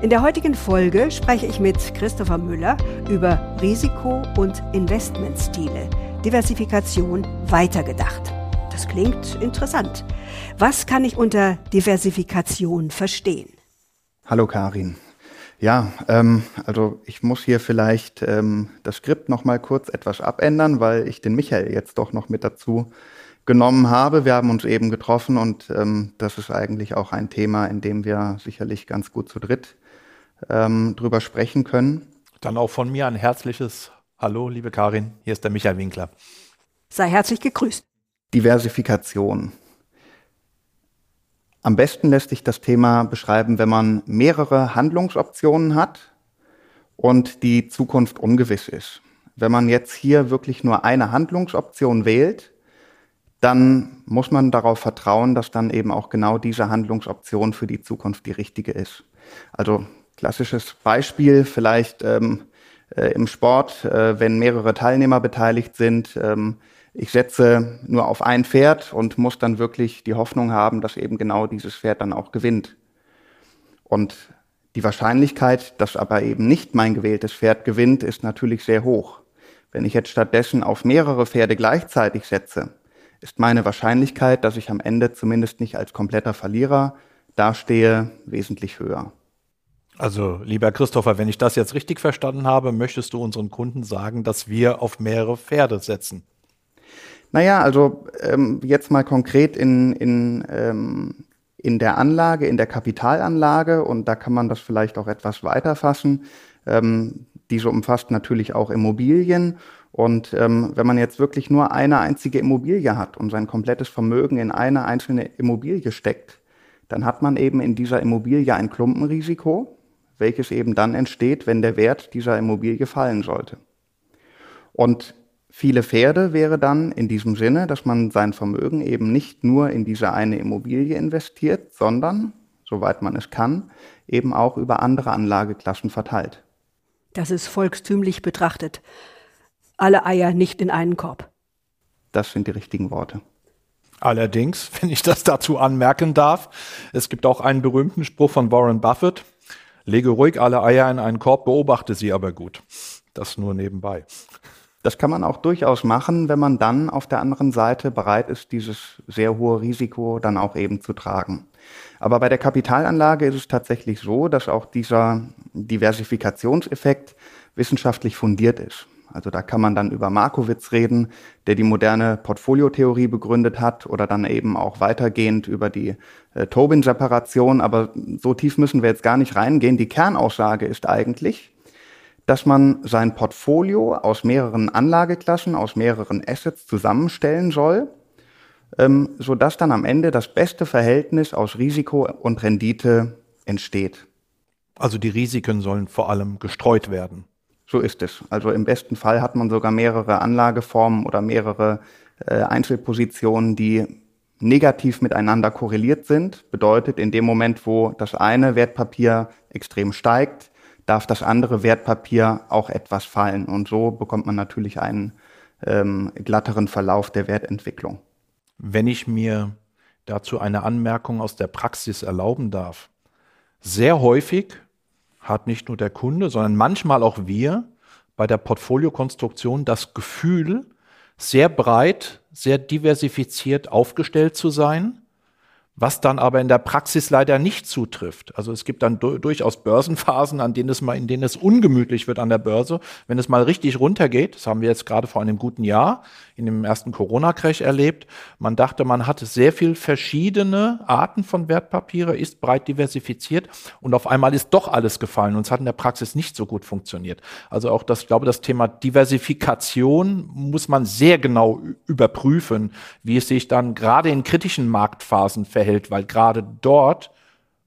In der heutigen Folge spreche ich mit Christopher Müller über Risiko- und Investmentstile, Diversifikation weitergedacht. Das klingt interessant. Was kann ich unter Diversifikation verstehen? Hallo Karin. Ja, ähm, also ich muss hier vielleicht ähm, das Skript noch mal kurz etwas abändern, weil ich den Michael jetzt doch noch mit dazu genommen habe. Wir haben uns eben getroffen und ähm, das ist eigentlich auch ein Thema, in dem wir sicherlich ganz gut zu dritt ähm, drüber sprechen können. Dann auch von mir ein herzliches Hallo, liebe Karin. Hier ist der Michael Winkler. Sei herzlich gegrüßt. Diversifikation. Am besten lässt sich das Thema beschreiben, wenn man mehrere Handlungsoptionen hat und die Zukunft ungewiss ist. Wenn man jetzt hier wirklich nur eine Handlungsoption wählt, dann muss man darauf vertrauen, dass dann eben auch genau diese Handlungsoption für die Zukunft die richtige ist. Also Klassisches Beispiel vielleicht ähm, äh, im Sport, äh, wenn mehrere Teilnehmer beteiligt sind. Ähm, ich setze nur auf ein Pferd und muss dann wirklich die Hoffnung haben, dass eben genau dieses Pferd dann auch gewinnt. Und die Wahrscheinlichkeit, dass aber eben nicht mein gewähltes Pferd gewinnt, ist natürlich sehr hoch. Wenn ich jetzt stattdessen auf mehrere Pferde gleichzeitig setze, ist meine Wahrscheinlichkeit, dass ich am Ende zumindest nicht als kompletter Verlierer dastehe, wesentlich höher. Also, lieber Christopher, wenn ich das jetzt richtig verstanden habe, möchtest du unseren Kunden sagen, dass wir auf mehrere Pferde setzen? Naja, also ähm, jetzt mal konkret in, in, ähm, in der Anlage, in der Kapitalanlage, und da kann man das vielleicht auch etwas weiter fassen. Ähm, diese umfasst natürlich auch Immobilien. Und ähm, wenn man jetzt wirklich nur eine einzige Immobilie hat und sein komplettes Vermögen in eine einzelne Immobilie steckt, dann hat man eben in dieser Immobilie ein Klumpenrisiko, welches eben dann entsteht, wenn der Wert dieser Immobilie fallen sollte. Und viele Pferde wäre dann in diesem Sinne, dass man sein Vermögen eben nicht nur in diese eine Immobilie investiert, sondern, soweit man es kann, eben auch über andere Anlageklassen verteilt. Das ist volkstümlich betrachtet. Alle Eier nicht in einen Korb. Das sind die richtigen Worte. Allerdings, wenn ich das dazu anmerken darf, es gibt auch einen berühmten Spruch von Warren Buffett, Lege ruhig alle Eier in einen Korb, beobachte sie aber gut. Das nur nebenbei. Das kann man auch durchaus machen, wenn man dann auf der anderen Seite bereit ist, dieses sehr hohe Risiko dann auch eben zu tragen. Aber bei der Kapitalanlage ist es tatsächlich so, dass auch dieser Diversifikationseffekt wissenschaftlich fundiert ist. Also da kann man dann über Markowitz reden, der die moderne Portfoliotheorie begründet hat oder dann eben auch weitergehend über die äh, Tobin-Separation. Aber so tief müssen wir jetzt gar nicht reingehen. Die Kernaussage ist eigentlich, dass man sein Portfolio aus mehreren Anlageklassen, aus mehreren Assets zusammenstellen soll, ähm, sodass dann am Ende das beste Verhältnis aus Risiko und Rendite entsteht. Also die Risiken sollen vor allem gestreut werden. So ist es. Also im besten Fall hat man sogar mehrere Anlageformen oder mehrere äh, Einzelpositionen, die negativ miteinander korreliert sind. Bedeutet, in dem Moment, wo das eine Wertpapier extrem steigt, darf das andere Wertpapier auch etwas fallen. Und so bekommt man natürlich einen ähm, glatteren Verlauf der Wertentwicklung. Wenn ich mir dazu eine Anmerkung aus der Praxis erlauben darf. Sehr häufig hat nicht nur der Kunde, sondern manchmal auch wir bei der Portfoliokonstruktion das Gefühl, sehr breit, sehr diversifiziert aufgestellt zu sein was dann aber in der Praxis leider nicht zutrifft. Also es gibt dann du durchaus Börsenphasen, an denen es mal, in denen es ungemütlich wird an der Börse, wenn es mal richtig runtergeht. Das haben wir jetzt gerade vor einem guten Jahr in dem ersten Corona-Crash erlebt. Man dachte, man hat sehr viel verschiedene Arten von Wertpapiere, ist breit diversifiziert und auf einmal ist doch alles gefallen und es hat in der Praxis nicht so gut funktioniert. Also auch das, ich glaube, das Thema Diversifikation muss man sehr genau überprüfen, wie es sich dann gerade in kritischen Marktphasen verhält behält, weil gerade dort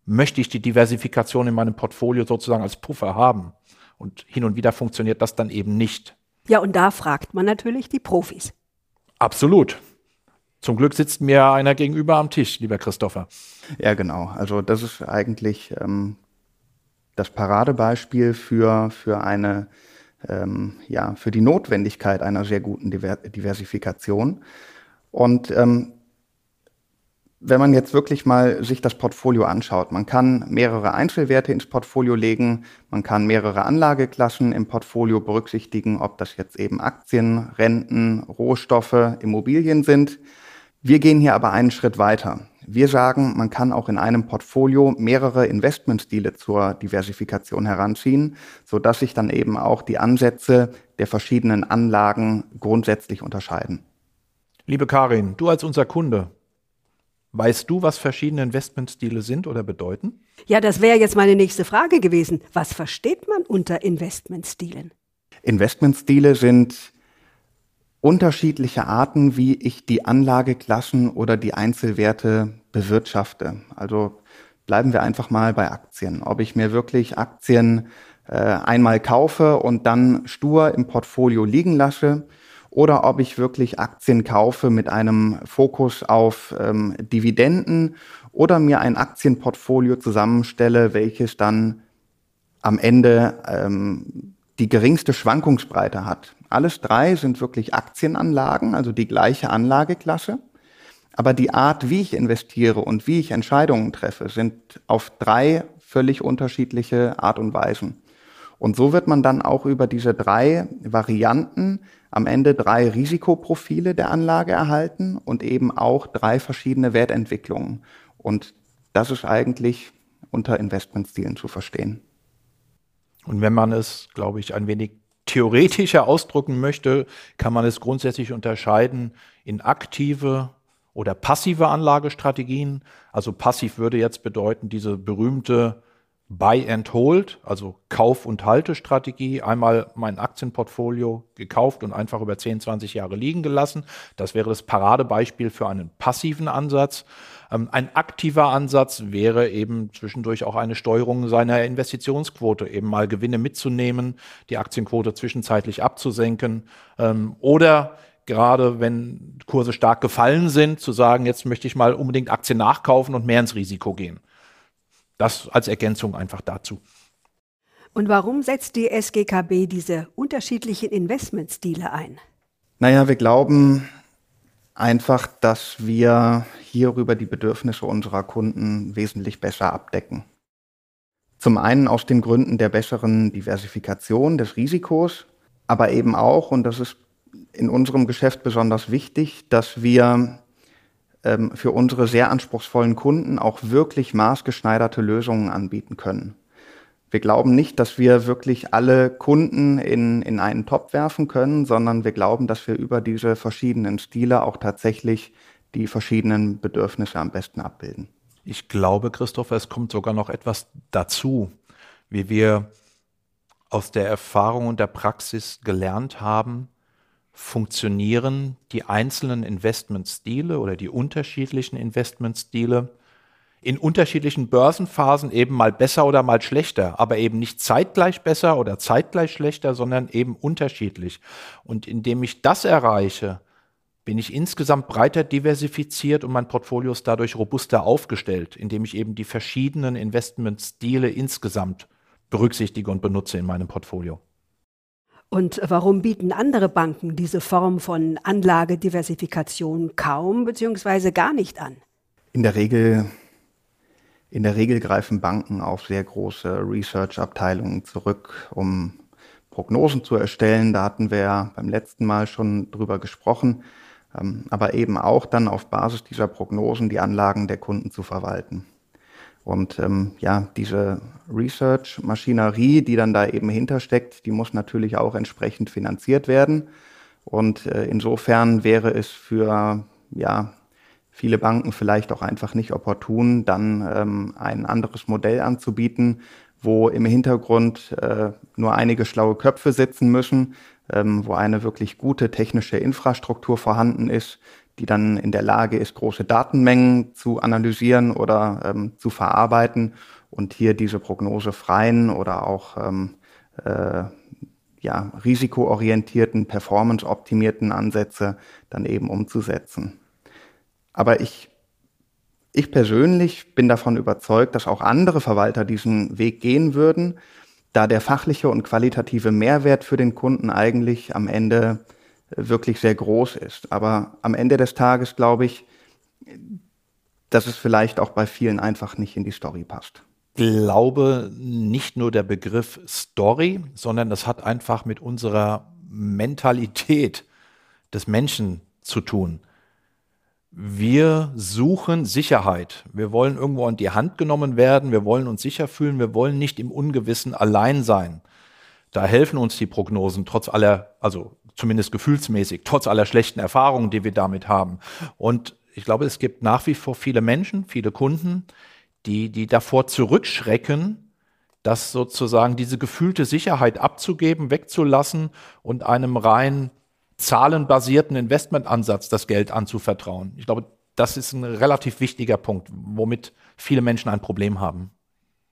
möchte ich die Diversifikation in meinem Portfolio sozusagen als Puffer haben. Und hin und wieder funktioniert das dann eben nicht. Ja, und da fragt man natürlich die Profis. Absolut. Zum Glück sitzt mir einer gegenüber am Tisch, lieber Christopher. Ja, genau. Also das ist eigentlich ähm, das Paradebeispiel für, für eine, ähm, ja, für die Notwendigkeit einer sehr guten Diversifikation. Und ähm, wenn man jetzt wirklich mal sich das Portfolio anschaut, man kann mehrere Einzelwerte ins Portfolio legen, man kann mehrere Anlageklassen im Portfolio berücksichtigen, ob das jetzt eben Aktien, Renten, Rohstoffe, Immobilien sind. Wir gehen hier aber einen Schritt weiter. Wir sagen, man kann auch in einem Portfolio mehrere Investmentstile zur Diversifikation heranziehen, so dass sich dann eben auch die Ansätze der verschiedenen Anlagen grundsätzlich unterscheiden. Liebe Karin, du als unser Kunde, Weißt du, was verschiedene Investmentstile sind oder bedeuten? Ja, das wäre jetzt meine nächste Frage gewesen. Was versteht man unter Investmentstilen? Investmentstile sind unterschiedliche Arten, wie ich die Anlageklassen oder die Einzelwerte bewirtschafte. Also bleiben wir einfach mal bei Aktien. Ob ich mir wirklich Aktien äh, einmal kaufe und dann stur im Portfolio liegen lasse oder ob ich wirklich Aktien kaufe mit einem Fokus auf ähm, Dividenden oder mir ein Aktienportfolio zusammenstelle, welches dann am Ende ähm, die geringste Schwankungsbreite hat. Alles drei sind wirklich Aktienanlagen, also die gleiche Anlageklasse. Aber die Art, wie ich investiere und wie ich Entscheidungen treffe, sind auf drei völlig unterschiedliche Art und Weisen. Und so wird man dann auch über diese drei Varianten am Ende drei Risikoprofile der Anlage erhalten und eben auch drei verschiedene Wertentwicklungen. Und das ist eigentlich unter Investmentstilen zu verstehen. Und wenn man es, glaube ich, ein wenig theoretischer ausdrücken möchte, kann man es grundsätzlich unterscheiden in aktive oder passive Anlagestrategien. Also passiv würde jetzt bedeuten, diese berühmte Buy and Hold, also Kauf- und Haltestrategie. Einmal mein Aktienportfolio gekauft und einfach über 10, 20 Jahre liegen gelassen. Das wäre das Paradebeispiel für einen passiven Ansatz. Ähm, ein aktiver Ansatz wäre eben zwischendurch auch eine Steuerung seiner Investitionsquote, eben mal Gewinne mitzunehmen, die Aktienquote zwischenzeitlich abzusenken ähm, oder gerade wenn Kurse stark gefallen sind, zu sagen, jetzt möchte ich mal unbedingt Aktien nachkaufen und mehr ins Risiko gehen. Das als Ergänzung einfach dazu. Und warum setzt die SGKB diese unterschiedlichen Investmentstile ein? Naja, wir glauben einfach, dass wir hierüber die Bedürfnisse unserer Kunden wesentlich besser abdecken. Zum einen aus den Gründen der besseren Diversifikation des Risikos, aber eben auch, und das ist in unserem Geschäft besonders wichtig, dass wir ähm, für unsere sehr anspruchsvollen Kunden auch wirklich maßgeschneiderte Lösungen anbieten können. Wir glauben nicht, dass wir wirklich alle Kunden in, in einen Topf werfen können, sondern wir glauben, dass wir über diese verschiedenen Stile auch tatsächlich die verschiedenen Bedürfnisse am besten abbilden. Ich glaube, Christopher, es kommt sogar noch etwas dazu, wie wir aus der Erfahrung und der Praxis gelernt haben, funktionieren die einzelnen Investmentstile oder die unterschiedlichen Investmentstile in unterschiedlichen Börsenphasen eben mal besser oder mal schlechter, aber eben nicht zeitgleich besser oder zeitgleich schlechter, sondern eben unterschiedlich. Und indem ich das erreiche, bin ich insgesamt breiter diversifiziert und mein Portfolio ist dadurch robuster aufgestellt, indem ich eben die verschiedenen Investmentstile insgesamt berücksichtige und benutze in meinem Portfolio. Und warum bieten andere Banken diese Form von Anlagediversifikation kaum bzw. gar nicht an? In der Regel in der Regel greifen Banken auf sehr große Research-Abteilungen zurück, um Prognosen zu erstellen. Da hatten wir beim letzten Mal schon drüber gesprochen, ähm, aber eben auch dann auf Basis dieser Prognosen die Anlagen der Kunden zu verwalten. Und ähm, ja, diese Research-Maschinerie, die dann da eben hintersteckt, die muss natürlich auch entsprechend finanziert werden. Und äh, insofern wäre es für ja, viele Banken vielleicht auch einfach nicht opportun, dann ähm, ein anderes Modell anzubieten, wo im Hintergrund äh, nur einige schlaue Köpfe sitzen müssen, ähm, wo eine wirklich gute technische Infrastruktur vorhanden ist, die dann in der Lage ist, große Datenmengen zu analysieren oder ähm, zu verarbeiten und hier diese prognosefreien oder auch ähm, äh, ja, risikoorientierten, performanceoptimierten Ansätze dann eben umzusetzen. Aber ich, ich persönlich bin davon überzeugt, dass auch andere Verwalter diesen Weg gehen würden, da der fachliche und qualitative Mehrwert für den Kunden eigentlich am Ende wirklich sehr groß ist. Aber am Ende des Tages, glaube ich, dass es vielleicht auch bei vielen einfach nicht in die Story passt? glaube nicht nur der Begriff Story, sondern das hat einfach mit unserer Mentalität des Menschen zu tun. Wir suchen Sicherheit. Wir wollen irgendwo an die Hand genommen werden. Wir wollen uns sicher fühlen. Wir wollen nicht im Ungewissen allein sein. Da helfen uns die Prognosen trotz aller, also zumindest gefühlsmäßig, trotz aller schlechten Erfahrungen, die wir damit haben. Und ich glaube, es gibt nach wie vor viele Menschen, viele Kunden, die, die davor zurückschrecken, das sozusagen diese gefühlte Sicherheit abzugeben, wegzulassen und einem rein zahlenbasierten Investmentansatz das Geld anzuvertrauen. Ich glaube, das ist ein relativ wichtiger Punkt, womit viele Menschen ein Problem haben.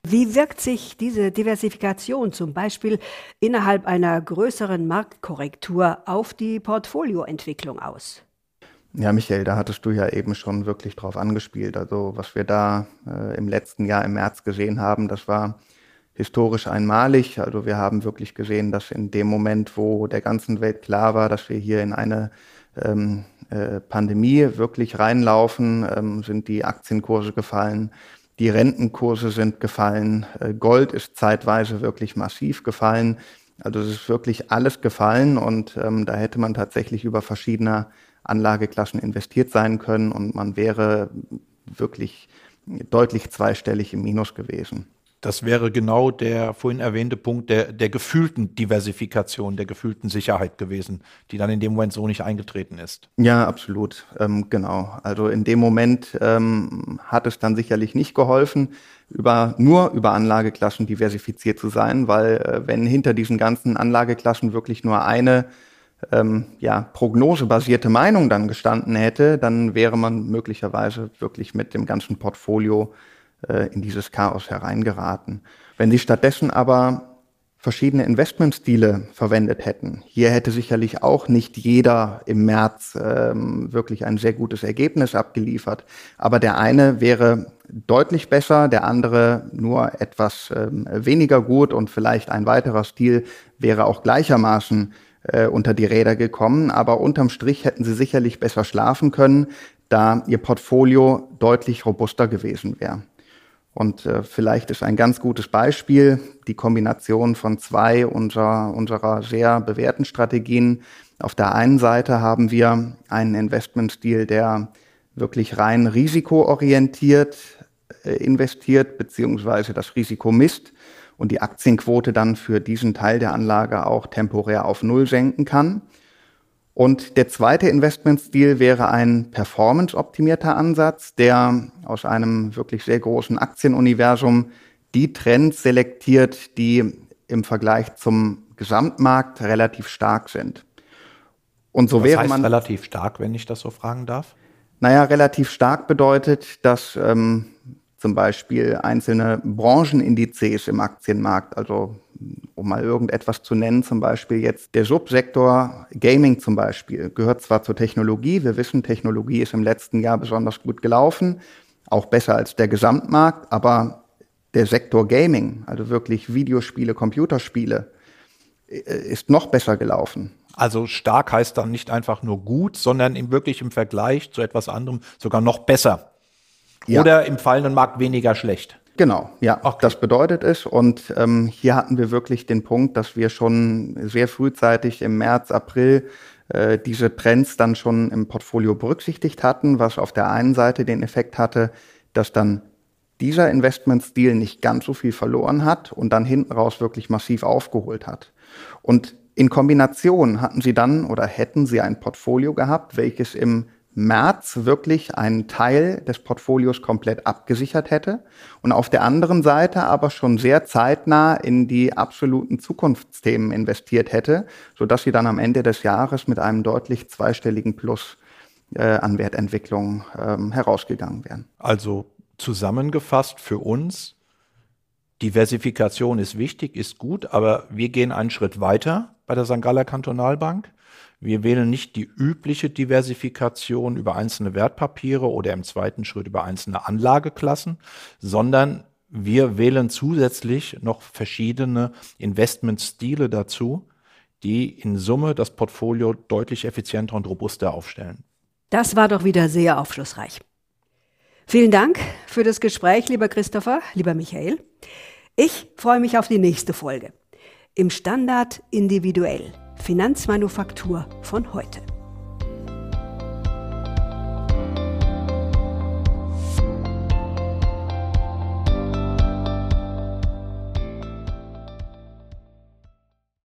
Wie wirkt sich diese Diversifikation zum Beispiel innerhalb einer größeren Marktkorrektur auf die Portfolioentwicklung aus? Ja, Michael, da hattest du ja eben schon wirklich drauf angespielt. Also was wir da äh, im letzten Jahr im März gesehen haben, das war historisch einmalig. Also wir haben wirklich gesehen, dass in dem Moment, wo der ganzen Welt klar war, dass wir hier in eine ähm, äh, Pandemie wirklich reinlaufen, ähm, sind die Aktienkurse gefallen, die Rentenkurse sind gefallen, äh, Gold ist zeitweise wirklich massiv gefallen. Also es ist wirklich alles gefallen und ähm, da hätte man tatsächlich über verschiedene Anlageklassen investiert sein können und man wäre wirklich deutlich zweistellig im Minus gewesen. Das wäre genau der vorhin erwähnte Punkt der, der gefühlten Diversifikation, der gefühlten Sicherheit gewesen, die dann in dem Moment so nicht eingetreten ist. Ja, absolut. Ähm, genau. Also in dem Moment ähm, hat es dann sicherlich nicht geholfen, über, nur über Anlageklassen diversifiziert zu sein, weil äh, wenn hinter diesen ganzen Anlageklassen wirklich nur eine ähm, ja, prognosebasierte Meinung dann gestanden hätte, dann wäre man möglicherweise wirklich mit dem ganzen Portfolio äh, in dieses Chaos hereingeraten. Wenn Sie stattdessen aber verschiedene Investmentstile verwendet hätten. Hier hätte sicherlich auch nicht jeder im März ähm, wirklich ein sehr gutes Ergebnis abgeliefert. Aber der eine wäre deutlich besser, der andere nur etwas ähm, weniger gut und vielleicht ein weiterer Stil wäre auch gleichermaßen äh, unter die Räder gekommen. Aber unterm Strich hätten sie sicherlich besser schlafen können, da ihr Portfolio deutlich robuster gewesen wäre. Und äh, vielleicht ist ein ganz gutes Beispiel die Kombination von zwei unserer, unserer sehr bewährten Strategien. Auf der einen Seite haben wir einen Investmentstil, der wirklich rein risikoorientiert äh, investiert, beziehungsweise das Risiko misst und die Aktienquote dann für diesen Teil der Anlage auch temporär auf Null senken kann. Und der zweite Investmentstil wäre ein performance-optimierter Ansatz, der aus einem wirklich sehr großen Aktienuniversum die Trends selektiert, die im Vergleich zum Gesamtmarkt relativ stark sind. Und so Was wäre heißt man relativ stark, wenn ich das so fragen darf. Naja, relativ stark bedeutet, dass ähm, zum Beispiel einzelne Branchenindizes im Aktienmarkt, also um mal irgendetwas zu nennen, zum Beispiel jetzt der Subsektor Gaming zum Beispiel, gehört zwar zur Technologie, wir wissen, Technologie ist im letzten Jahr besonders gut gelaufen, auch besser als der Gesamtmarkt, aber der Sektor Gaming, also wirklich Videospiele, Computerspiele, äh, ist noch besser gelaufen. Also stark heißt dann nicht einfach nur gut, sondern im wirklich im Vergleich zu etwas anderem sogar noch besser. Ja. Oder im fallenden Markt weniger schlecht. Genau, ja, okay. das bedeutet es. Und ähm, hier hatten wir wirklich den Punkt, dass wir schon sehr frühzeitig im März, April äh, diese Trends dann schon im Portfolio berücksichtigt hatten, was auf der einen Seite den Effekt hatte, dass dann dieser Investmentstil nicht ganz so viel verloren hat und dann hinten raus wirklich massiv aufgeholt hat. Und in Kombination hatten sie dann oder hätten sie ein Portfolio gehabt, welches im März wirklich einen Teil des Portfolios komplett abgesichert hätte und auf der anderen Seite aber schon sehr zeitnah in die absoluten Zukunftsthemen investiert hätte, so dass sie dann am Ende des Jahres mit einem deutlich zweistelligen Plus äh, an Wertentwicklung ähm, herausgegangen wären. Also zusammengefasst für uns, Diversifikation ist wichtig, ist gut, aber wir gehen einen Schritt weiter bei der St. Galler Kantonalbank. Wir wählen nicht die übliche Diversifikation über einzelne Wertpapiere oder im zweiten Schritt über einzelne Anlageklassen, sondern wir wählen zusätzlich noch verschiedene Investmentstile dazu, die in Summe das Portfolio deutlich effizienter und robuster aufstellen. Das war doch wieder sehr aufschlussreich. Vielen Dank für das Gespräch, lieber Christopher, lieber Michael. Ich freue mich auf die nächste Folge. Im Standard individuell. Finanzmanufaktur von heute.